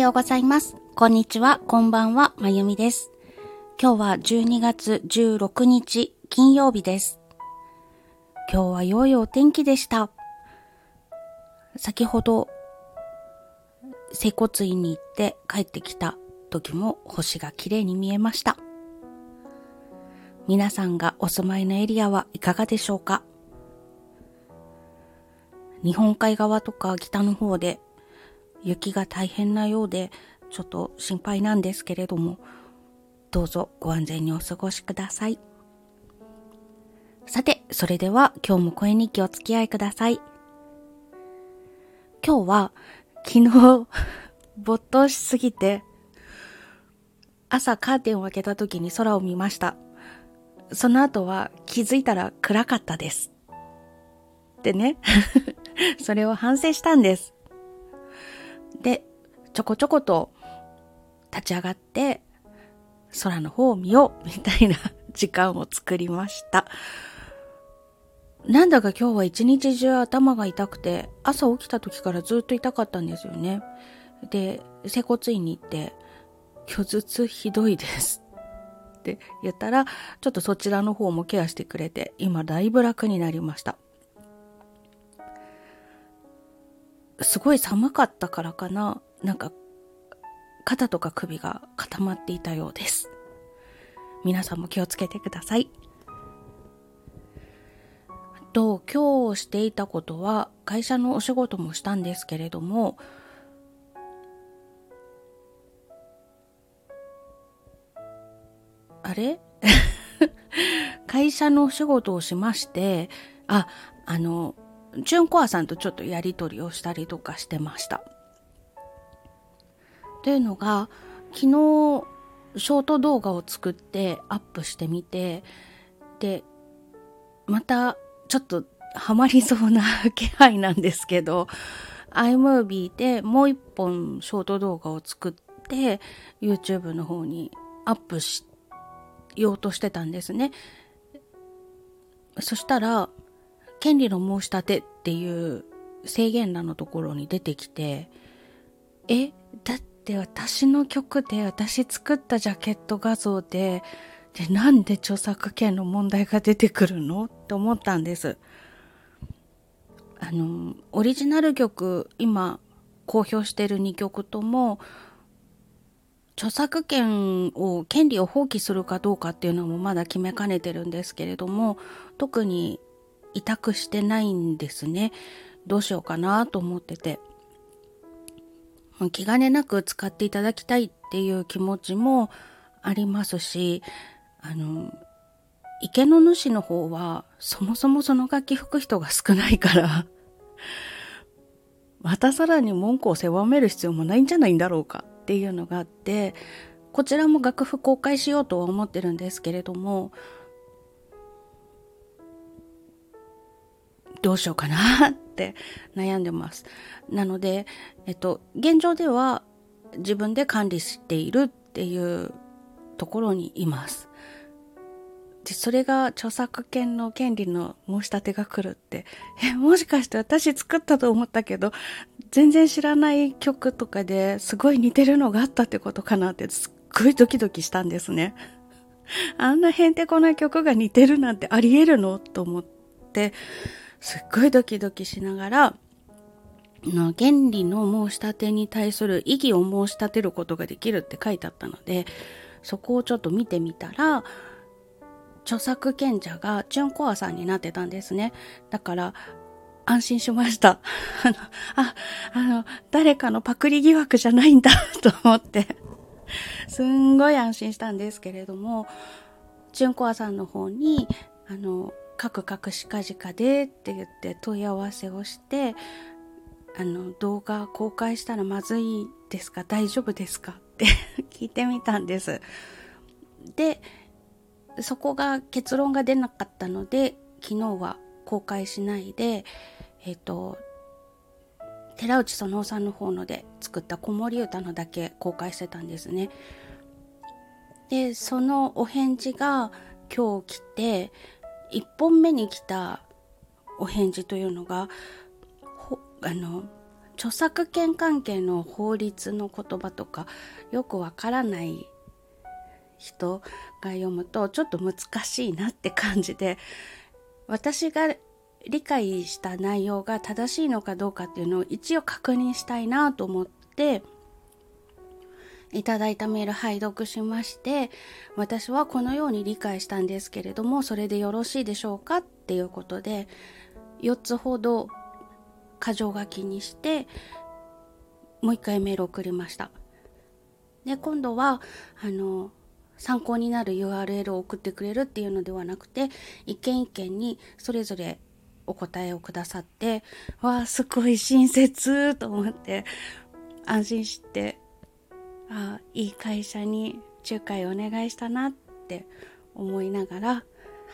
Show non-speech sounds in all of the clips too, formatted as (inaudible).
ようございます。こんにちは、こんばんは、まゆみです。今日は12月16日、金曜日です。今日は良いお天気でした。先ほど、整骨院に行って帰ってきた時も星が綺麗に見えました。皆さんがお住まいのエリアはいかがでしょうか？日本海側とか北の方で雪が大変なようでちょっと心配なんですけれどもどうぞご安全にお過ごしください。さてそれでは今日も声日記お付き合いください。今日は昨日 (laughs) 没頭しすぎて朝カーテンを開けた時に空を見ました。その後は気づいたら暗かったです。ってね (laughs) それを反省したんです。で、ちょこちょこと立ち上がって空の方を見ようみたいな (laughs) 時間を作りました。なんだか今日は一日中頭が痛くて朝起きた時からずっと痛かったんですよね。で、整骨院に行って今日頭痛ひどいですって言ったらちょっとそちらの方もケアしてくれて今だいぶ楽になりました。すごい寒かったからかな。なんか、肩とか首が固まっていたようです。皆さんも気をつけてください。と、今日していたことは、会社のお仕事もしたんですけれども、あれ？(laughs) 会社のお仕事をしまして、あ、あの、純コアさんとちょっとやり取りをしたりとかしてました。というのが昨日ショート動画を作ってアップしてみてでまたちょっとハマりそうな気配なんですけど iMovie でもう一本ショート動画を作って YouTube の方にアップしようとしてたんですね。そしたら権利の申し立てっていう制限欄のところに出てきて、え、だって私の曲で私作ったジャケット画像で、で、なんで著作権の問題が出てくるの？って思ったんです。あの、オリジナル曲、今、公表してる2曲とも、著作権を、権利を放棄するかどうかっていうのもまだ決めかねてるんですけれども、特に委託してないんですね。どうしようかなと思ってて。気兼ねなく使っていただきたいっていう気持ちもありますし、あの、池の主の方はそもそもその楽器吹く人が少ないからまたさらに文句を狭める必要もないんじゃないんだろうかっていうのがあって、こちらも楽譜公開しようとは思ってるんですけれども、どうしようかなって悩んでます。なので、えっと、現状では自分で管理しているっていうところにいます。で、それが著作権の権利の申し立てが来るって、え、もしかして私作ったと思ったけど、全然知らない曲とかですごい似てるのがあったってことかなってすっごいドキドキしたんですね。あんなへんてこな曲が似てるなんてあり得るの？と思って、すっごいドキドキしながら、の原理の申し立てに対する異議を申し立てることができるって書いてあったので、そこをちょっと見てみたら、著作権者がチュンコアさんになってたんですね。だから、安心しました。(laughs) あの、あ、あの、誰かのパクリ疑惑じゃないんだ (laughs) と思ってすんごい安心したんですけれども、チュンコアさんの方に、あの、カクカクしかじかでって言って問い合わせをしてあの動画公開したらまずいですか？大丈夫ですか？って (laughs) 聞いてみたんです。でそこが結論が出なかったので昨日は公開しないでえっ、ー、と寺内園夫さんの方ので作った子守歌のだけ公開してたんですね。でそのお返事が今日来て1本目に来たお返事というのがあの著作権関係の法律の言葉とかよくわからない人が読むとちょっと難しいなって感じで私が理解した内容が正しいのかどうかっていうのを一応確認したいなと思っていただいたメール拝読しまして私はこのように理解したんですけれどもそれでよろしいでしょうかっていうことで4つほど箇条書きにしてもう一回メール送りました。で今度はあの参考になる URL を送ってくれるっていうのではなくて一件一件にそれぞれお答えをくださってわあすごい親切と思って安心してあいい会社に仲介お願いしたなって思いながら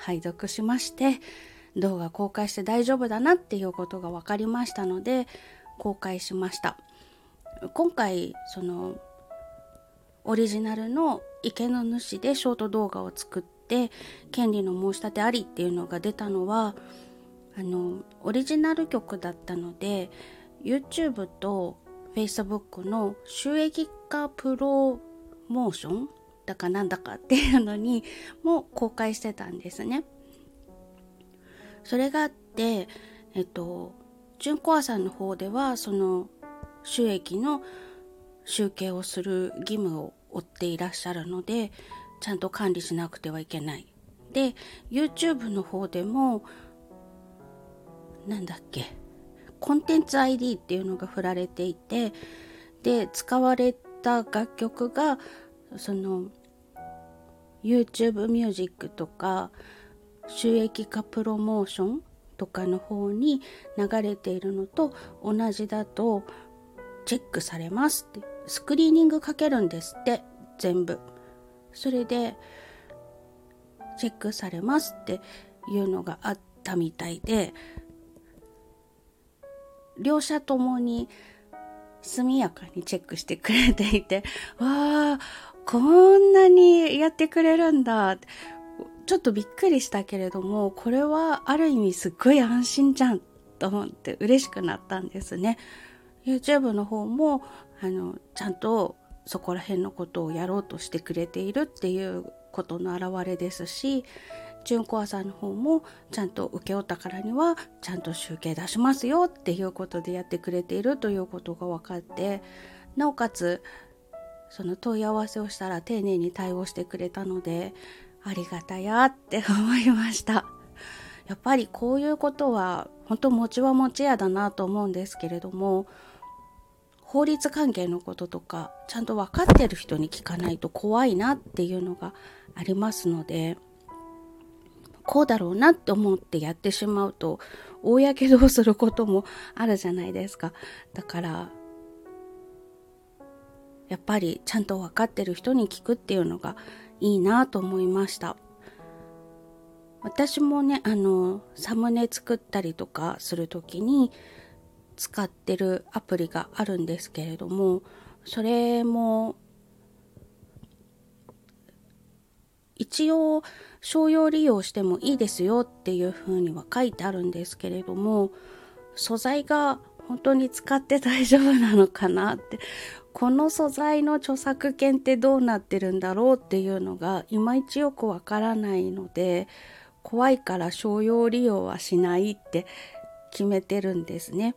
拝読しまして動画公開して大丈夫だなっていうことが分かりましたので公開しました。今回そのオリジナルの池の主でショート動画を作って権利の申し立てありっていうのが出たのはあのオリジナル曲だったので YouTube と Facebook の収益化プロモーションだかなんだかっていうのにも公開してたんですね。それがあってえっと純コアさんの方ではその収益の集計をする義務を負っていらっしゃるのでちゃんと管理しなくてはいけない。で YouTube の方でもなんだっけコンテンツ ID っていうのが振られていてで使われた楽曲がその YouTube ミュージックとか収益化プロモーションとかの方に流れているのと同じだとチェックされますって。スクリーニングかけるんですって全部。それでチェックされますっていうのがあったみたいで両者ともに速やかにチェックしてくれていて (laughs) わあこんなにやってくれるんだ。ちょっとびっくりしたけれどもこれはある意味すっごい安心じゃんと思って嬉しくなったんですね。YouTube の方もあのちゃんとそこら辺のことをやろうとしてくれているっていうことの表れですし純コアさんの方もちゃんと請け負ったからにはちゃんと集計出しますよっていうことでやってくれているということが分かってなおかつその問い合わせをしたら丁寧に対応してくれたのでありがたやって思いました。やっぱりこういうことは本当持ちは持ちやだなと思うんですけれども法律関係のこととかちゃんと分かってる人に聞かないと怖いなっていうのがありますのでこうだろうなって思ってやってしまうと大やけどをすることもあるじゃないですか。だからやっぱりちゃんと分かってる人に聞くっていうのがいいなと思いました。私もねあのサムネ作ったりとかする時に使ってるアプリがあるんですけれどもそれも一応商用利用してもいいですよっていうふうには書いてあるんですけれども素材が本当に使って大丈夫なのかなってこの素材の著作権ってどうなってるんだろうっていうのがいまいちよくわからないので怖いから商用利用はしないって決めてるんですね。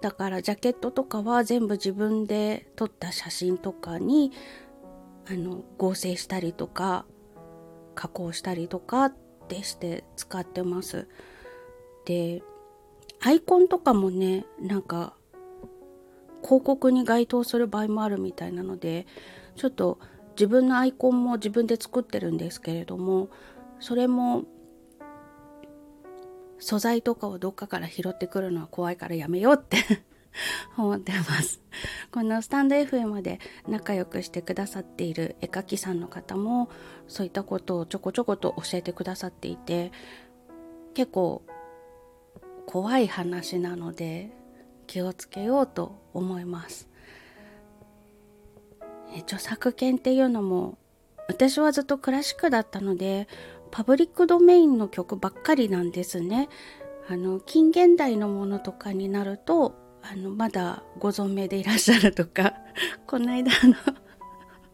だからジャケットとかは全部自分で撮った写真とかにあの合成したりとか加工したりとかってして使ってます。でアイコンとかもねなんか広告に該当する場合もあるみたいなのでちょっと自分のアイコンも自分で作ってるんですけれどもそれも素材とかをどっかから拾ってくるのは怖いからやめようって (laughs) 思ってます。このスタンド FM で仲良くしてくださっている絵描きさんの方もそういったことをちょこちょこと教えてくださっていて結構怖い話なので気をつけようと思います。著作権っていうのも私はずっとクラシックだったのでパブリックドメインの曲ばっかりなんですね。あの近現代のものとかになるとあのまだご存命でいらっしゃるとか (laughs) この間あの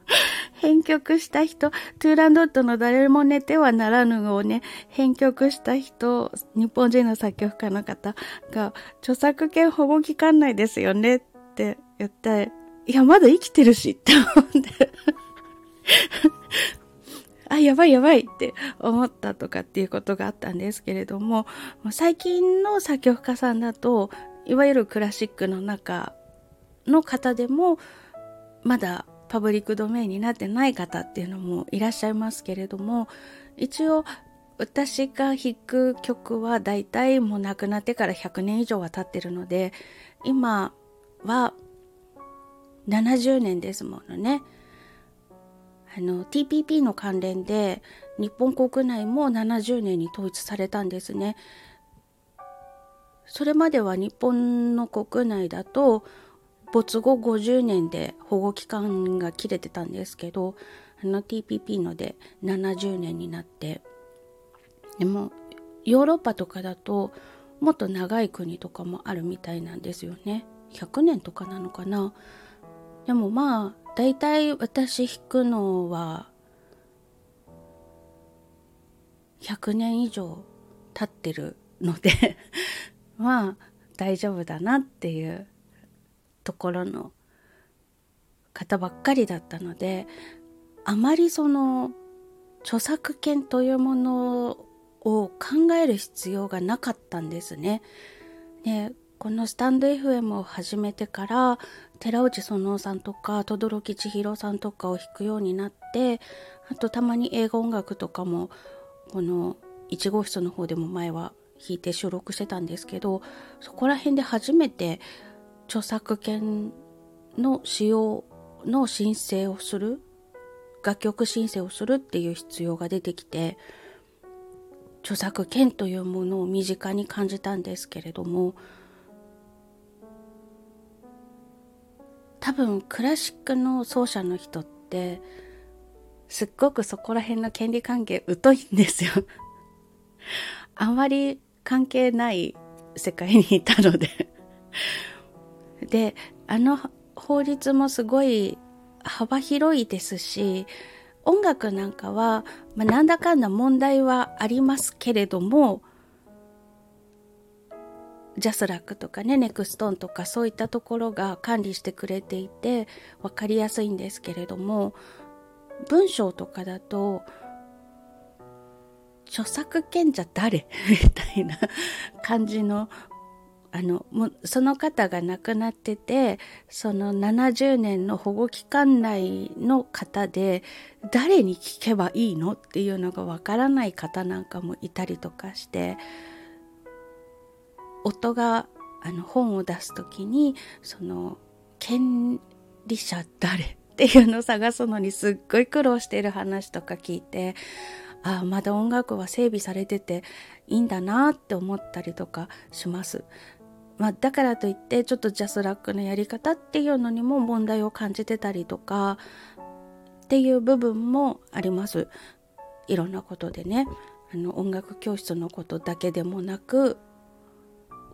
(laughs) 編曲した人、トゥーランドットの誰も寝てはならぬをね、編曲した人、日本人の作曲家の方が、著作権保護期間内ですよねって言って、いや、まだ生きてるしって思って。(laughs) あ、やばいやばいって思ったとかっていうことがあったんですけれども、最近の作曲家さんだと、いわゆるクラシックの中の方でも、まだパブリックドメインになってない方っていうのもいらっしゃいますけれども、一応私が弾く曲は大体もう亡くなってから100年以上は経ってるので、今は70年ですものね。あの TPP の関連で日本国内も70年に統一されたんですね。それまでは日本の国内だと没後50年で保護期間が切れてたんですけどあの TPP ので70年になってでもヨーロッパとかだともっと長い国とかもあるみたいなんですよね。100年とかなのかな。でもまあ大体私弾くのは100年以上経ってるのでまあ大丈夫だなっていうところの方ばっかりだったのであまりその著作権というものを考える必要がなかったんですね。でこのスタンド FM を始めてから寺内園夫さんとか轟千尋さんとかを弾くようになってあとたまに映画音楽とかもこの1号室の方でも前は弾いて収録してたんですけどそこら辺で初めて著作権の使用の申請をする楽曲申請をするっていう必要が出てきて著作権というものを身近に感じたんですけれども多分クラシックの奏者の人ってすっごくそこら辺の権利関係疎いんですよ。(laughs) あんまり関係ない世界にいたので。(laughs) であの法律もすごい幅広いですし音楽なんかは、まあ、なんだかんだ問題はありますけれどもジャスラックとかねネクストンとかそういったところが管理してくれていて分かりやすいんですけれども文章とかだと著作権者誰？(laughs) みたいな感じのあのもその方が亡くなっててその70年の保護期間内の方で誰に聞けばいいの？っていうのがわからない方なんかもいたりとかして夫があの本を出す時にその権利者誰？っていうのを探すのにすっごい苦労している話とか聞いてああまだ音楽は整備されてていいんだなって思ったりとかします。まあ、だからといってちょっとジャスラックのやり方っていうのにも問題を感じてたりとかっていう部分もあります。いろんなことでねあの音楽教室のことだけでもなく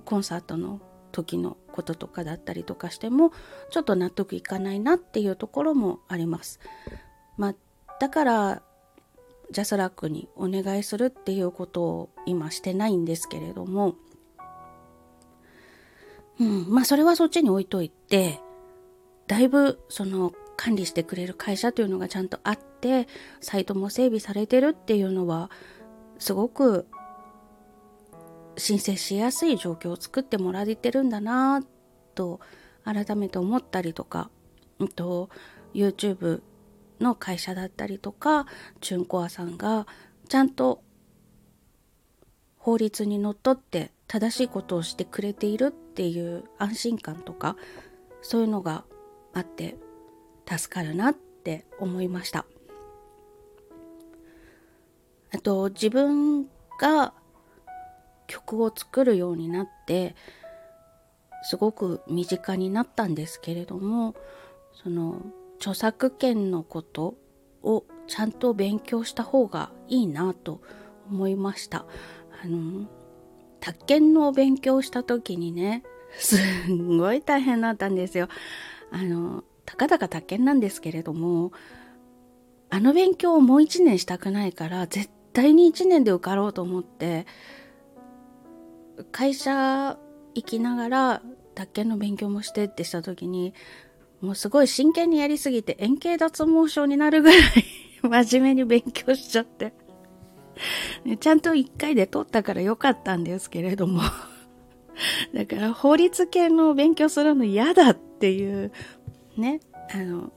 コンサートの時のこととかだったりとかしてもちょっと納得いかないなっていうところもあります。まあ、だからジャスラックにお願いするっていうことを今してないんですけれども。うん、まあそれはそっちに置いといて、だいぶその管理してくれる会社というのがちゃんとあって、サイトも整備されてるっていうのは、すごく申請しやすい状況を作ってもらえてるんだなと改めて思ったりとか、うんと、YouTube の会社だったりとか、チュンコアさんがちゃんと法律にのっとって正しいことをしてくれているっていう安心感とかそういうのがあって助かるなって思いました。あと自分が曲を作るようになってすごく身近になったんですけれどもその著作権のことをちゃんと勉強した方がいいなと思いました。あの宅建の勉強した時にね (laughs) すんごい大変だったんですよ。あの、たかだか宅建なんですけれども、あの勉強をもう一年したくないから、絶対に一年で受かろうと思って、会社行きながら宅建の勉強もしてってした時に、もうすごい真剣にやりすぎて円形脱毛症になるぐらい真面目に勉強しちゃって。ちゃんと一回で取ったからよかったんですけれども。(laughs) だから法律系の勉強するの嫌だっていうね、あの、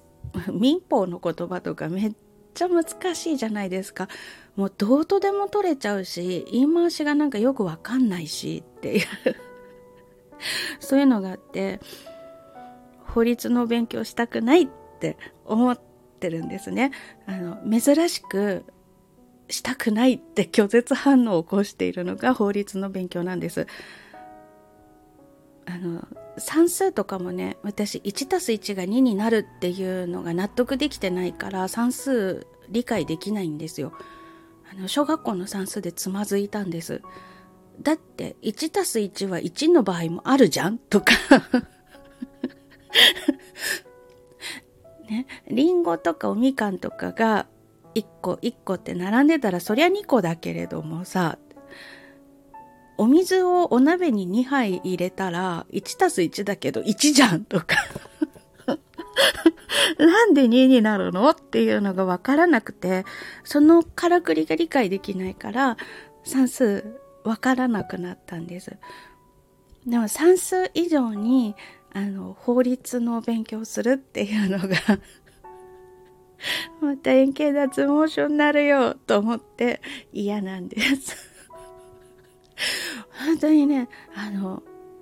民法の言葉とかめっちゃ難しいじゃないですか。もうどうとでも取れちゃうし、言い回しがなんかよくわかんないしっていう。(laughs) そういうのがあって、法律の勉強したくないって思ってるんですね。あの、珍しくしたくないって拒絶反応を起こしているのが法律の勉強なんです。あの算数とかもね私1たす1が2になるっていうのが納得できてないから算数理解できないんですよあの小学校の算数でつまずいたんですだって1たす1は1の場合もあるじゃんとか (laughs) ねりんごとかおみかんとかが1個1個って並んでたらそりゃ2個だけれどもさお水をお鍋に2杯入れたら、1たす1だけど1じゃんとか (laughs) なんで2になるのっていうのがわからなくて、そのからくりが理解できないから、算数わからなくなったんです。でも算数以上に、あの、法律の勉強するっていうのがまた円形脱毛症になるよと思って嫌なんです (laughs) 本当にね、あの、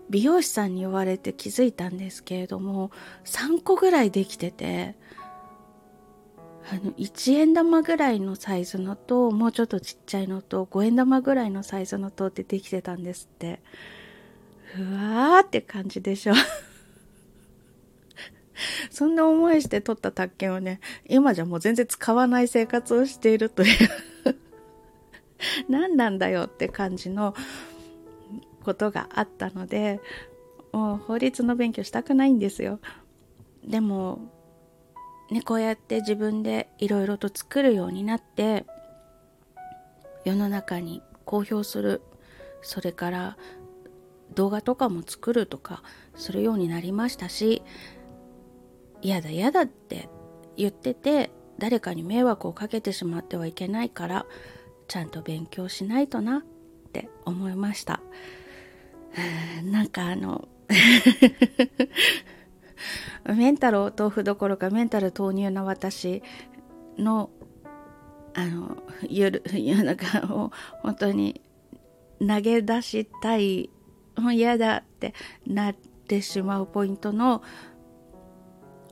美容師さんに言われて気づいたんですけれども、3個ぐらいできてて、あの、1円玉ぐらいのサイズのと、もうちょっとちっちゃいのと、5円玉ぐらいのサイズのとってできてたんですって。ふわーって感じでしょ。(laughs) (laughs) そんな思いして取った宅建をね、今じゃもう全然使わない生活をしているという。(laughs) 何なんだよって感じのことがあったのでもう法律の勉強したくないんですよ。でもねこうやって自分でいろいろと作るようになって世の中に公表する。それから動画とかも作るとかするようになりましたし嫌だ嫌だって言ってて誰かに迷惑をかけてしまってはいけないからちゃんと勉強しないとなって思いました。なんかあの (laughs) メンタルお豆腐どころかメンタル投入な私のあのゆる夜中を本当に投げ出したい嫌だってなってしまうポイントの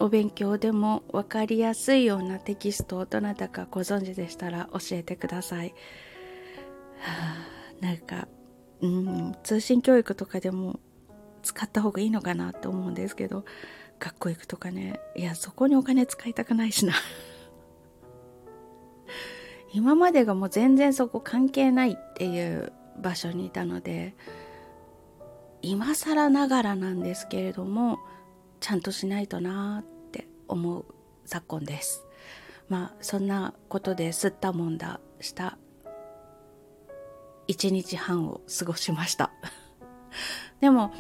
お勉強でも分かりやすいようなテキストをどなたかご存知でしたら教えてください。はあ、なんかうん、通信教育とかでも使った方がいいのかなと思うんですけど学校行くとかねいやそこにお金使いたくないしな (laughs) 今までがもう全然そこ関係ないっていう場所にいたので今更ながらなんですけれどもちゃんとしないとなっ思う昨今です。まあそんなことで吸ったもんだした1日半を過ごしました。(laughs) でも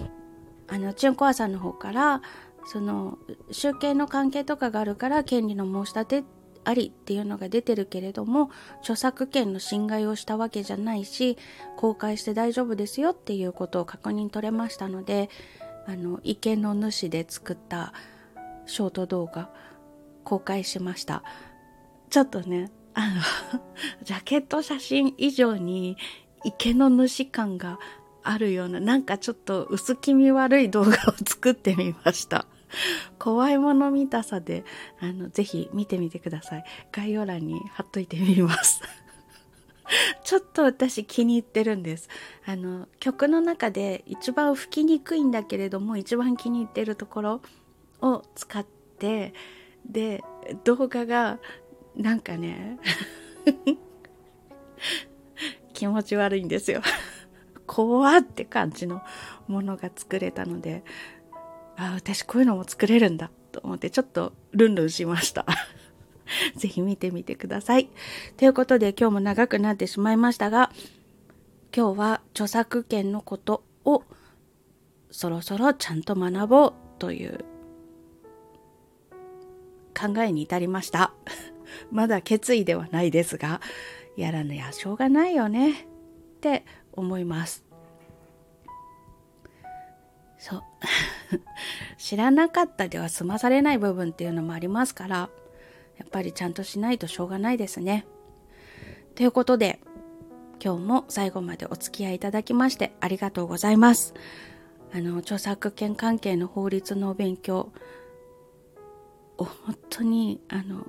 あのチュンコアさんの方からその集計の関係とかがあるから権利の申し立てありっていうのが出てるけれども著作権の侵害をしたわけじゃないし公開して大丈夫ですよっていうことを確認取れましたのであの池の主で作ったショート動画公開しましたちょっとねあの (laughs) ジャケット写真以上に池の主感があるような、なんかちょっと薄気味悪い動画を作ってみました。怖いもの見たさで、あの、ぜひ見てみてください。概要欄に貼っといてみます。(laughs) ちょっと私気に入ってるんです。あの、曲の中で一番吹きにくいんだけれども、一番気に入ってるところを使って、で、動画が、なんかね (laughs) 気持ち悪いんですよ (laughs) 怖って感じのものが作れたので、あ、私こういうのも作れるんだと思ってちょっとルンルンしました。(laughs) ぜひ見てみてください。ということで今日も長くなってしまいましたが、今日は著作権のことをそろそろちゃんと学ぼうという考えに至りました。(laughs) まだ決意ではないですが、やらぬやしょうがないよねって思います。そう。(laughs) 知らなかったでは済まされない部分っていうのもありますから、やっぱりちゃんとしないとしょうがないですね。ということで、今日も最後までお付き合いいただきましてありがとうございます。あの、著作権関係の法律のお勉強本当に、あの、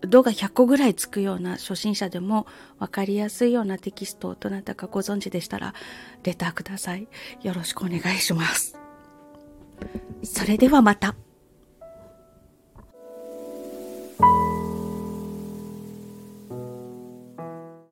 度が100個ぐらいつくような初心者でも分かりやすいようなテキストをどなたかご存知でしたらレターください。よろしくお願いします。それではまた。